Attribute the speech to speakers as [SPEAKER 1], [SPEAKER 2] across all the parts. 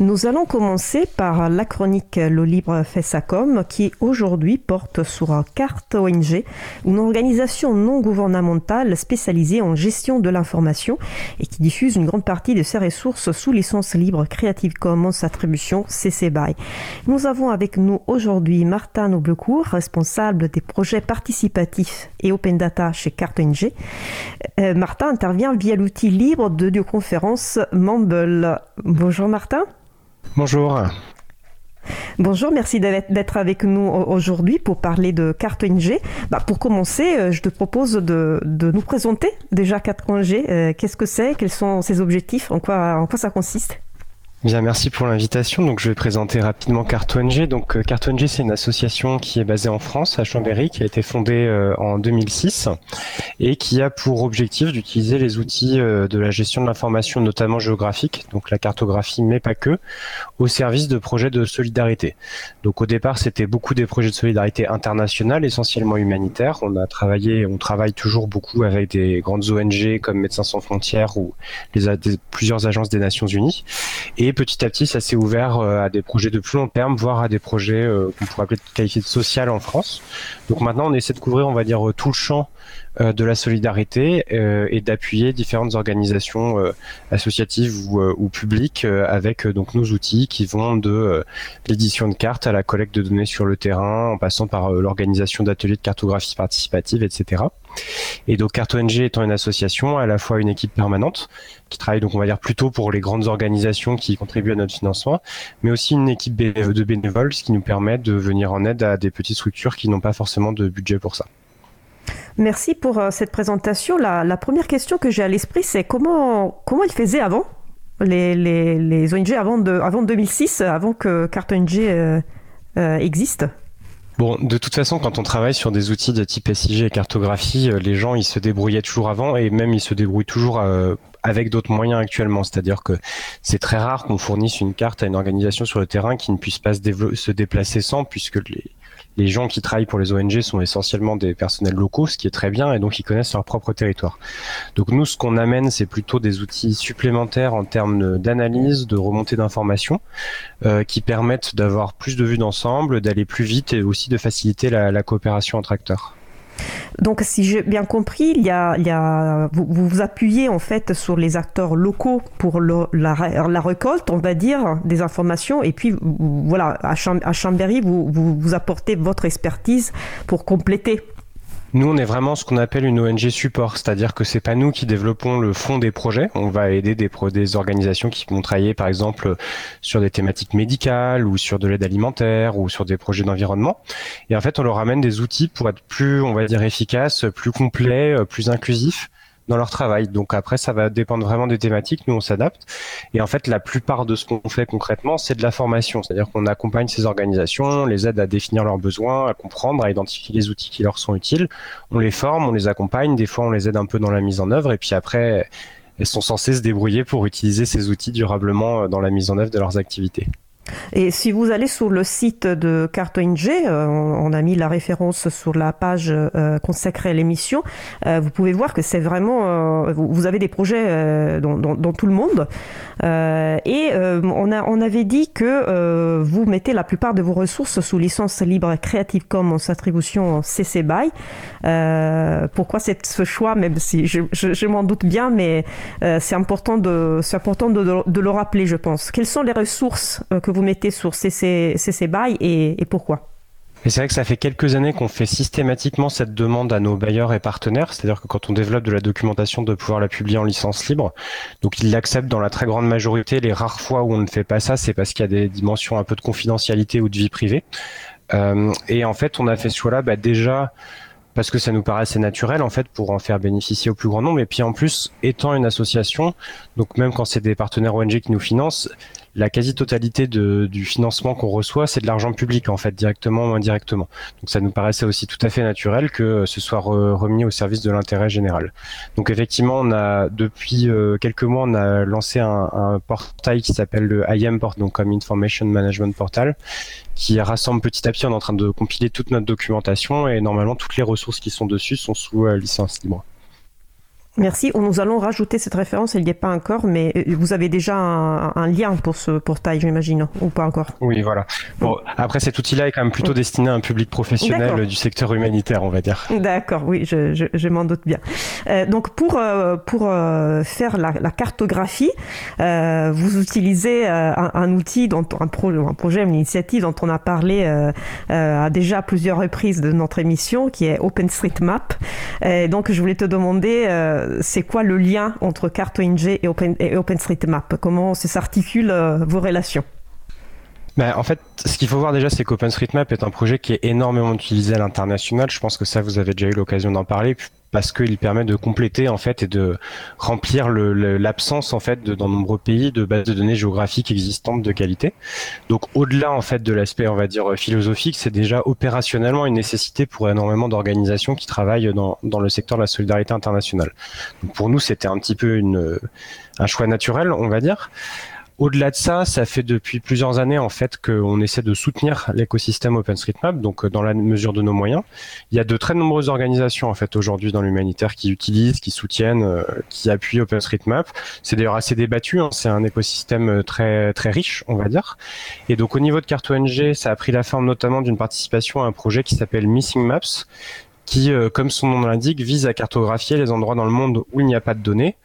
[SPEAKER 1] Nous allons commencer par la chronique Le Libre fait sa com qui aujourd'hui porte sur Carte ONG, une organisation non gouvernementale spécialisée en gestion de l'information et qui diffuse une grande partie de ses ressources sous licence libre Creative Commons Attribution CC BY. Nous avons avec nous aujourd'hui Martin Noblecourt, responsable des projets participatifs et open data chez Carte ONG. Euh, Martin intervient via l'outil libre de conférence Mumble. Bonjour Martin.
[SPEAKER 2] Bonjour.
[SPEAKER 1] Bonjour, merci d'être avec nous aujourd'hui pour parler de Carte ONG. Bah, pour commencer, euh, je te propose de, nous présenter déjà Carte. Euh, qu'est-ce que c'est? Quels sont ses objectifs? En quoi ça consiste?
[SPEAKER 2] Bien, merci pour l'invitation. Donc, je vais présenter rapidement Carte ONG. Donc, euh, Carte ONG, c'est une association qui est basée en France, à Chambéry, qui a été fondée euh, en 2006 et qui a pour objectif d'utiliser les outils euh, de la gestion de l'information, notamment géographique, donc la cartographie, mais pas que, au service de projets de solidarité. Donc, au départ, c'était beaucoup des projets de solidarité internationale, essentiellement humanitaires. On a travaillé, on travaille toujours beaucoup avec des grandes ONG comme Médecins sans frontières ou les, plusieurs agences des Nations Unies. Et et petit à petit, ça s'est ouvert euh, à des projets de plus long terme, voire à des projets euh, qu'on pourrait appeler de qualité social en France. Donc maintenant, on essaie de couvrir, on va dire, tout le champ euh, de la solidarité et d'appuyer différentes organisations associatives ou, publiques avec donc nos outils qui vont de l'édition de cartes à la collecte de données sur le terrain, en passant par l'organisation d'ateliers de cartographie participative, etc. Et donc CartoNG étant une association, à la fois une équipe permanente qui travaille donc on va dire plutôt pour les grandes organisations qui contribuent à notre financement, mais aussi une équipe de bénévoles, ce qui nous permet de venir en aide à des petites structures qui n'ont pas forcément de budget pour ça.
[SPEAKER 1] Merci pour euh, cette présentation. La, première question que j'ai à l'esprit, c'est comment, comment ils faisaient avant les, ONG avant, de, avant 2006, avant que CartoNG euh, euh, existe?
[SPEAKER 2] Bon, de toute façon, quand on travaille sur des outils de type SIG et cartographie, euh, les gens ils se débrouillaient toujours avant et même ils se débrouillent toujours euh, avec d'autres moyens actuellement. C'est-à-dire que c'est très rare qu'on fournisse une carte à une organisation sur le terrain qui ne puisse pas se, se déplacer sans, puisque les, les gens qui travaillent pour les ONG sont essentiellement des personnels locaux, ce qui est très bien, et donc ils connaissent leur propre territoire. Donc nous, ce qu'on amène, c'est plutôt des outils supplémentaires en termes d'analyse, de remontée d'informations, euh, qui permettent d'avoir plus de vues d'ensemble, d'aller plus vite et aussi de faciliter la coopération entre acteurs.
[SPEAKER 1] Donc, si j'ai bien compris, il y a, vous, vous appuyez en fait sur les acteurs locaux pour la, la, récolte, on va dire, des informations. Et puis, voilà, à, Chambéry, vous, vous apportez votre expertise pour compléter
[SPEAKER 2] nous, on est vraiment ce qu'on appelle une ONG support, c'est-à-dire que c'est pas nous qui développons le fond des projets. On va aider des, des organisations qui vont travailler, par exemple, sur des thématiques médicales ou sur de l'aide alimentaire ou sur des projets d'environnement. Et en fait, on leur amène des outils pour être plus, on va dire, efficaces, plus complets, plus inclusifs dans leur travail. Donc après, ça va dépendre vraiment des thématiques. Nous, on s'adapte. Et en fait, la plupart de ce qu'on fait concrètement, c'est de la formation. C'est-à-dire qu'on accompagne ces organisations, on les aide à définir leurs besoins, à comprendre, à identifier les outils qui leur sont utiles. On les forme, on les accompagne. Des fois, on les aide un peu dans la mise en œuvre. Et puis après, elles sont censées se débrouiller pour utiliser ces outils durablement dans la mise en œuvre de leurs activités.
[SPEAKER 1] Et si vous allez sur le site de CartoNG, euh, on, a mis la référence sur la page euh, consacrée à l'émission, euh, vous pouvez voir que c'est vraiment, vous, avez des projets dans, dans, tout le monde. et on, a, on avait dit que vous mettez la plupart de vos ressources sous licence libre Creative Commons attribution CC BY. pourquoi ce choix, même si je, je, m'en doute bien, mais c'est important, de, important de, de, le rappeler, je pense. Quelles sont les ressources que vous vous mettez sur CC, CC BY et, pourquoi?
[SPEAKER 2] Et c'est vrai que ça fait quelques années qu'on fait systématiquement cette demande à nos bailleurs et partenaires, c'est-à-dire que quand on développe de la documentation, de pouvoir la publier en licence libre, donc ils l'acceptent dans la très grande majorité. Les rares fois où on ne fait pas ça, c'est parce qu'il y a des dimensions un peu de confidentialité ou de vie privée. Euh, et en fait, on a fait ce choix-là bah, déjà parce que ça nous paraît assez naturel en fait pour en faire bénéficier au plus grand nombre. Et puis en plus, étant une association, donc même quand c'est des partenaires ONG qui nous financent, la quasi-totalité du financement qu'on reçoit, c'est de l'argent public en fait, directement ou indirectement. Donc ça nous paraissait aussi tout à fait naturel que ce soit remis au service de l'intérêt général. Donc effectivement, on a depuis euh, quelques mois, on a lancé un, portail qui s'appelle le IAM donc comme Information Management Portal, qui rassemble petit à petit. On est en train de compiler toute notre documentation et normalement toutes les ressources qui sont dessus sont sous euh, licence libre.
[SPEAKER 1] Merci. Nous allons rajouter cette référence, elle n'y est pas encore, mais euh, vous avez déjà un, lien pour ce portail, j'imagine, ou pas encore
[SPEAKER 2] Oui, voilà. Bon, après, cet outil-là est quand même plutôt destiné à un public professionnel du secteur humanitaire, on va dire.
[SPEAKER 1] D'accord, oui, je, je, m'en doute bien. Euh, donc, pour, euh, pour faire la, cartographie, vous utilisez un, outil, dont, un, un projet, une initiative dont on a parlé à déjà plusieurs reprises de notre émission, qui est OpenStreetMap. donc, je voulais te demander c'est quoi le lien entre CartoING et, et OpenStreetMap? Comment s'articulent euh, vos relations?
[SPEAKER 2] Ben, en fait, ce qu'il faut voir déjà, c'est qu'OpenStreetMap est un projet qui est énormément utilisé à l'international. Je pense que ça, vous avez déjà eu l'occasion d'en parler parce qu'il permet de compléter en fait et de remplir l'absence en fait dans de nombreux pays de bases de données géographiques existantes de qualité. Donc au-delà en fait de l'aspect on va dire philosophique, c'est déjà opérationnellement une nécessité pour énormément d'organisations qui travaillent dans, le secteur de la solidarité internationale. Pour nous, c'était un petit peu une, un choix naturel, on va dire. Au-delà de ça, ça fait depuis plusieurs années en fait qu'on essaie de soutenir l'écosystème OpenStreetMap, donc euh, dans la mesure de nos moyens. Il y a de très nombreuses organisations en fait aujourd'hui dans l'humanitaire qui utilisent, qui soutiennent, euh, qui appuient OpenStreetMap. C'est d'ailleurs assez débattu, hein. c'est un écosystème euh, très très riche, on va dire. Et donc au niveau de CartoNG, ça a pris la forme notamment d'une participation à un projet qui s'appelle Missing Maps, qui, comme son nom l'indique, vise à cartographier les endroits dans le monde où il n'y a pas de données.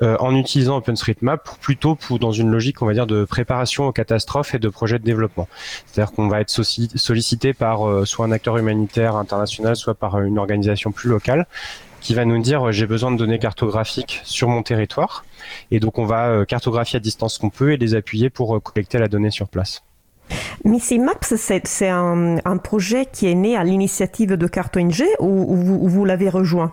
[SPEAKER 2] Euh, en utilisant OpenStreetMap plutôt pour dans une logique on va dire de préparation aux catastrophes et de projets de développement. C'est-à-dire qu'on va être sollicité par euh, soit un acteur humanitaire international, soit par une organisation plus locale qui va nous dire j'ai besoin de données cartographiques sur mon territoire et donc on va euh, cartographier à distance ce qu'on peut et les appuyer pour collecter la donnée sur place.
[SPEAKER 1] Missy Maps, c'est un, projet qui est né à l'initiative de CartoNG ou, ou vous l'avez rejoint?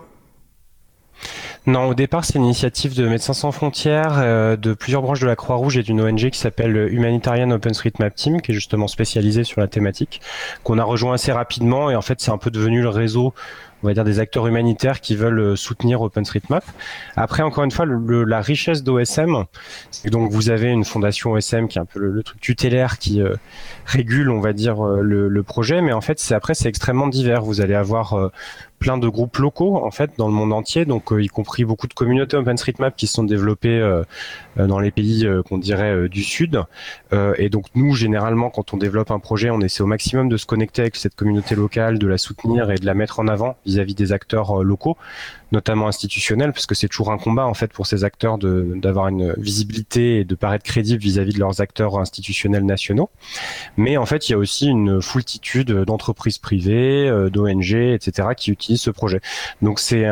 [SPEAKER 2] Non, au départ, c'est une initiative de Médecins sans frontières, euh, de plusieurs branches de la Croix-Rouge et d'une ONG qui s'appelle Humanitarian OpenStreetMap Team, qui est justement spécialisée sur la thématique, qu'on a rejoint assez rapidement. Et en fait, c'est un peu devenu le réseau on va dire des acteurs humanitaires qui veulent euh, soutenir OpenStreetMap. Après, encore une fois, la richesse d'OSM, c'est donc vous avez une fondation OSM qui est un peu le, truc tutélaire qui euh, régule, on va dire, le, le, projet, mais en fait, c'est après c'est extrêmement divers. Vous allez avoir plein de groupes locaux en fait dans le monde entier, donc euh, y compris beaucoup de communautés OpenStreetMap qui sont développées euh, euh, dans les pays qu'on dirait du sud. et donc nous généralement quand on développe un projet, on essaie au maximum de se connecter avec cette communauté locale, de la soutenir et de la mettre en avant vis-à-vis des acteurs locaux, notamment institutionnels, parce que c'est toujours un combat en fait pour ces acteurs d'avoir une visibilité et de paraître crédibles vis-à-vis de leurs acteurs institutionnels nationaux. Mais en fait il y a aussi une foultitude d'entreprises privées, d'ONG, etc. qui utilisent ce projet. Donc c'est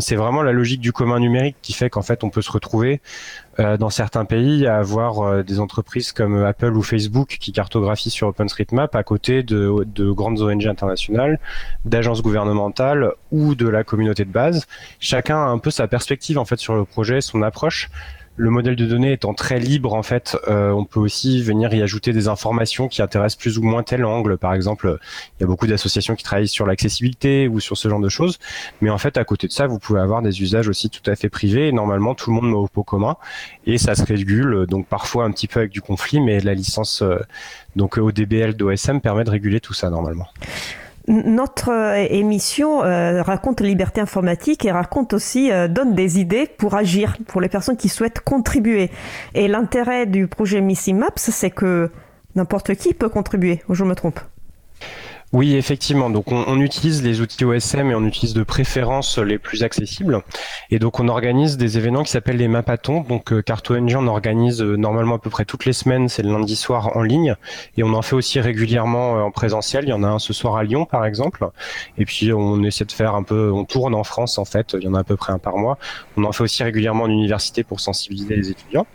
[SPEAKER 2] c'est vraiment la logique du commun numérique qui fait qu'en fait on peut se retrouver euh, dans certains pays à avoir euh, des entreprises comme Apple ou Facebook qui cartographient sur OpenStreetMap à côté de, de grandes ONG internationales, d'agences gouvernementales ou de la communauté de base. Chacun a un peu sa perspective en fait sur le projet, son approche le modèle de données étant très libre, en fait, euh, on peut aussi venir y ajouter des informations qui intéressent plus ou moins tel angle. Par exemple, il y a beaucoup d'associations qui travaillent sur l'accessibilité ou sur ce genre de choses. Mais en fait, à côté de ça, vous pouvez avoir des usages aussi tout à fait privés. Normalement, tout le monde met au pot commun et ça se régule. Donc parfois un petit peu avec du conflit, mais la licence euh, donc ODBL d'OSM permet de réguler tout ça normalement.
[SPEAKER 1] Notre euh, émission euh, raconte liberté informatique et raconte aussi, euh, donne des idées pour agir, pour les personnes qui souhaitent contribuer. Et l'intérêt du projet Missy Maps, c'est que n'importe qui peut contribuer, ou je me trompe?
[SPEAKER 2] Oui, effectivement. Donc, on, utilise les outils OSM et on utilise de préférence les plus accessibles. Et donc, on organise des événements qui s'appellent les Mapatons. Donc, euh, CartoNG, on organise euh, normalement à peu près toutes les semaines. C'est le lundi soir en ligne. Et on en fait aussi régulièrement euh, en présentiel. Il y en a un ce soir à Lyon, par exemple. Et puis, on essaie de faire un peu, on tourne en France, en fait. Il y en a à peu près un par mois. On en fait aussi régulièrement en université pour sensibiliser les étudiants.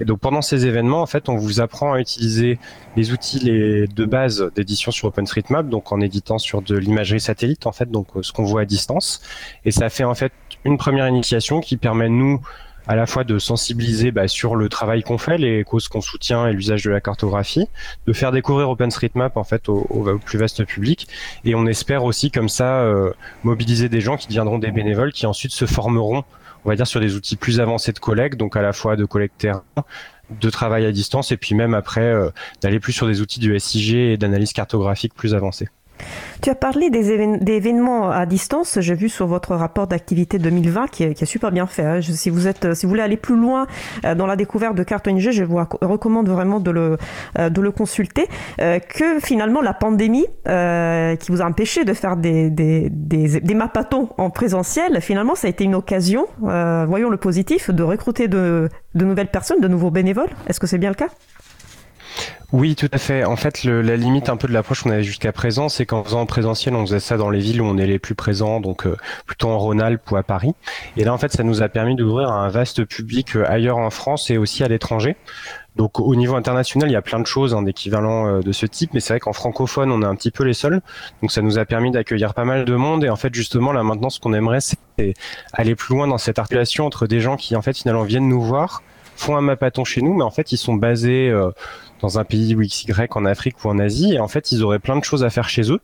[SPEAKER 2] Et donc pendant ces événements, en fait, on vous apprend à utiliser les outils les, de base d'édition sur OpenStreetMap, donc en éditant sur de l'imagerie satellite, en fait, donc euh, ce qu'on voit à distance. Et ça fait en fait une première initiation qui permet nous à la fois de sensibiliser bah, sur le travail qu'on fait, les causes qu'on soutient et l'usage de la cartographie, de faire découvrir OpenStreetMap en fait au, plus vaste public, et on espère aussi comme ça euh, mobiliser des gens qui deviendront des bénévoles, qui ensuite se formeront on va dire sur des outils plus avancés de collecte, donc à la fois de collecte terrain, de travail à distance, et puis même après euh, d'aller plus sur des outils de SIG et d'analyse cartographique plus avancés.
[SPEAKER 1] Tu as parlé des, événements à distance. J'ai vu sur votre rapport d'activité 2020 qui est, super bien fait. Hein. si vous voulez aller plus loin euh, dans la découverte de Carte ONG, je vous recommande vraiment de le, euh, consulter. Euh, que finalement la pandémie qui vous a empêché de faire des, des, mapatons en présentiel, finalement ça a été une occasion, voyons le positif, de recruter de nouvelles personnes, de nouveaux bénévoles. Est-ce que c'est bien le cas?
[SPEAKER 2] Oui, tout à fait. En fait, la limite un peu de l'approche qu'on avait jusqu'à présent, c'est qu'en faisant en présentiel, on faisait ça dans les villes où on est les plus présents, donc euh, plutôt en Rhône-Alpes ou à Paris. Et là, en fait, ça nous a permis d'ouvrir un vaste public euh, ailleurs en France et aussi à l'étranger. Donc au niveau international, il y a plein de choses hein, d'équivalent euh, de ce type, mais c'est vrai qu'en francophone, on est un petit peu les seuls. Donc ça nous a permis d'accueillir pas mal de monde. Et en fait, justement, là maintenant, ce qu'on aimerait, c'est aller plus loin dans cette articulation entre des gens qui, en fait, finalement, viennent nous voir, font un mapaton chez nous, mais en fait, ils sont basés dans un pays ou XY en Afrique ou en Asie et en fait ils auraient plein de choses à faire chez eux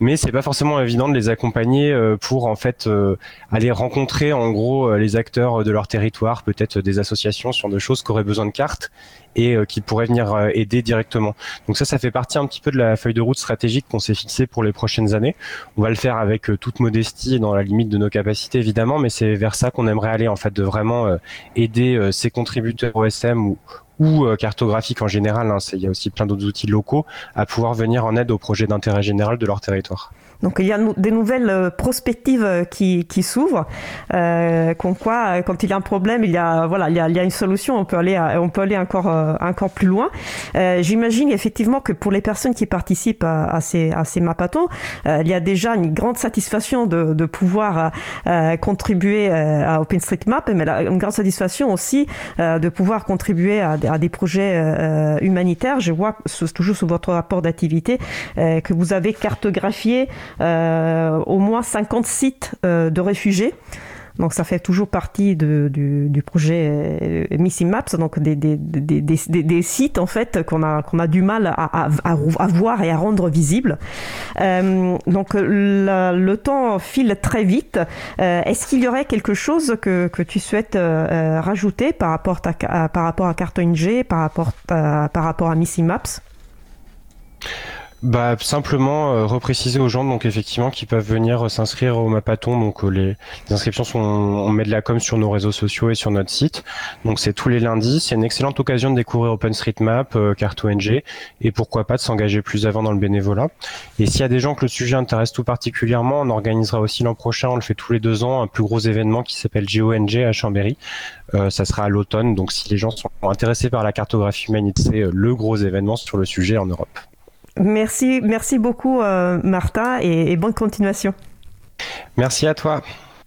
[SPEAKER 2] mais c'est pas forcément évident de les accompagner euh, pour en fait euh, aller rencontrer en gros euh, les acteurs de leur territoire peut-être des associations sur des choses qui auraient besoin de cartes et qui pourraient venir aider directement. Donc ça, ça fait partie un petit peu de la feuille de route stratégique qu'on s'est fixée pour les prochaines années. On va le faire avec toute modestie dans la limite de nos capacités évidemment, mais c'est vers ça qu'on aimerait aller en fait, de vraiment aider ces contributeurs OSM ou, ou euh, cartographique en général, hein, il y a aussi plein d'autres outils locaux, à pouvoir venir en aide aux projets d'intérêt général de leur territoire.
[SPEAKER 1] Donc il y a des nouvelles euh, prospectives euh, qui, s'ouvrent, euh, quoi, quand il y a un problème, il y a voilà, il y a, une solution. On peut aller, on peut aller encore encore plus loin. J'imagine effectivement que pour les personnes qui participent à, ces à mapatons, il y a déjà une grande satisfaction de, de pouvoir contribuer à OpenStreetMap, mais une grande satisfaction aussi de pouvoir contribuer à, à des projets humanitaires. Je vois toujours sur votre rapport d'activité que vous avez cartographié euh, au moins 50 sites euh, de réfugiés. Donc ça fait toujours partie du, projet euh, Missing Maps, donc des, sites en fait qu'on a, a du mal à, voir et à rendre visibles. Euh, donc le temps file très vite. Euh, Est-ce qu'il y aurait quelque chose que, tu souhaites rajouter par rapport à, par rapport à Carton par rapport à, par rapport à Maps?
[SPEAKER 2] Bah simplement euh, repréciser aux gens donc effectivement qui peuvent venir s'inscrire au Mapaton donc euh, les, inscriptions sont on met de la com sur nos réseaux sociaux et sur notre site. Donc c'est tous les lundis. C'est une excellente occasion de découvrir OpenStreetMap euh, carte ONG et pourquoi pas de s'engager plus avant dans le bénévolat. Et s'il y a des gens que le sujet intéresse tout particulièrement on organisera aussi l'an prochain on le fait tous les deux ans un plus gros événement qui s'appelle GONG à Chambéry. Euh, ça sera à l'automne. Donc si les gens sont intéressés par la cartographie humanité c'est le gros événement sur le sujet en Europe
[SPEAKER 1] Merci, merci beaucoup, euh, Martha, et bonne continuation.
[SPEAKER 2] Merci à toi.